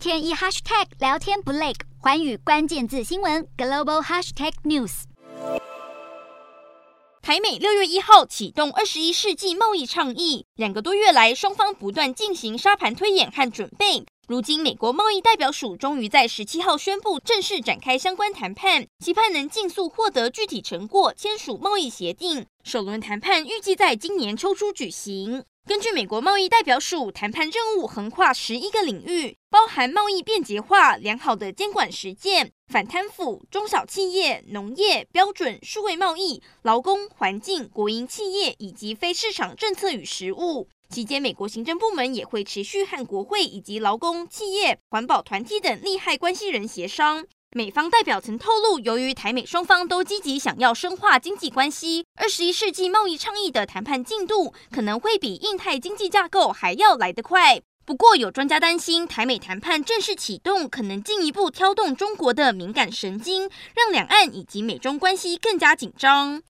天一 hashtag 聊天不累，寰宇关键字新闻 global hashtag news。台美六月一号启动二十一世纪贸易倡议，两个多月来，双方不断进行沙盘推演和准备。如今，美国贸易代表署终于在十七号宣布正式展开相关谈判，期盼能尽速获得具体成果，签署贸易协定。首轮谈判预计在今年秋初举行。根据美国贸易代表署，谈判任务横跨十一个领域，包含贸易便捷化、良好的监管实践、反贪腐、中小企业、农业标准、数位贸易、劳工、环境、国营企业以及非市场政策与实务。期间，美国行政部门也会持续和国会以及劳工、企业、环保团体等利害关系人协商。美方代表曾透露，由于台美双方都积极想要深化经济关系，二十一世纪贸易倡议的谈判进度可能会比印太经济架构还要来得快。不过，有专家担心，台美谈判正式启动，可能进一步挑动中国的敏感神经，让两岸以及美中关系更加紧张。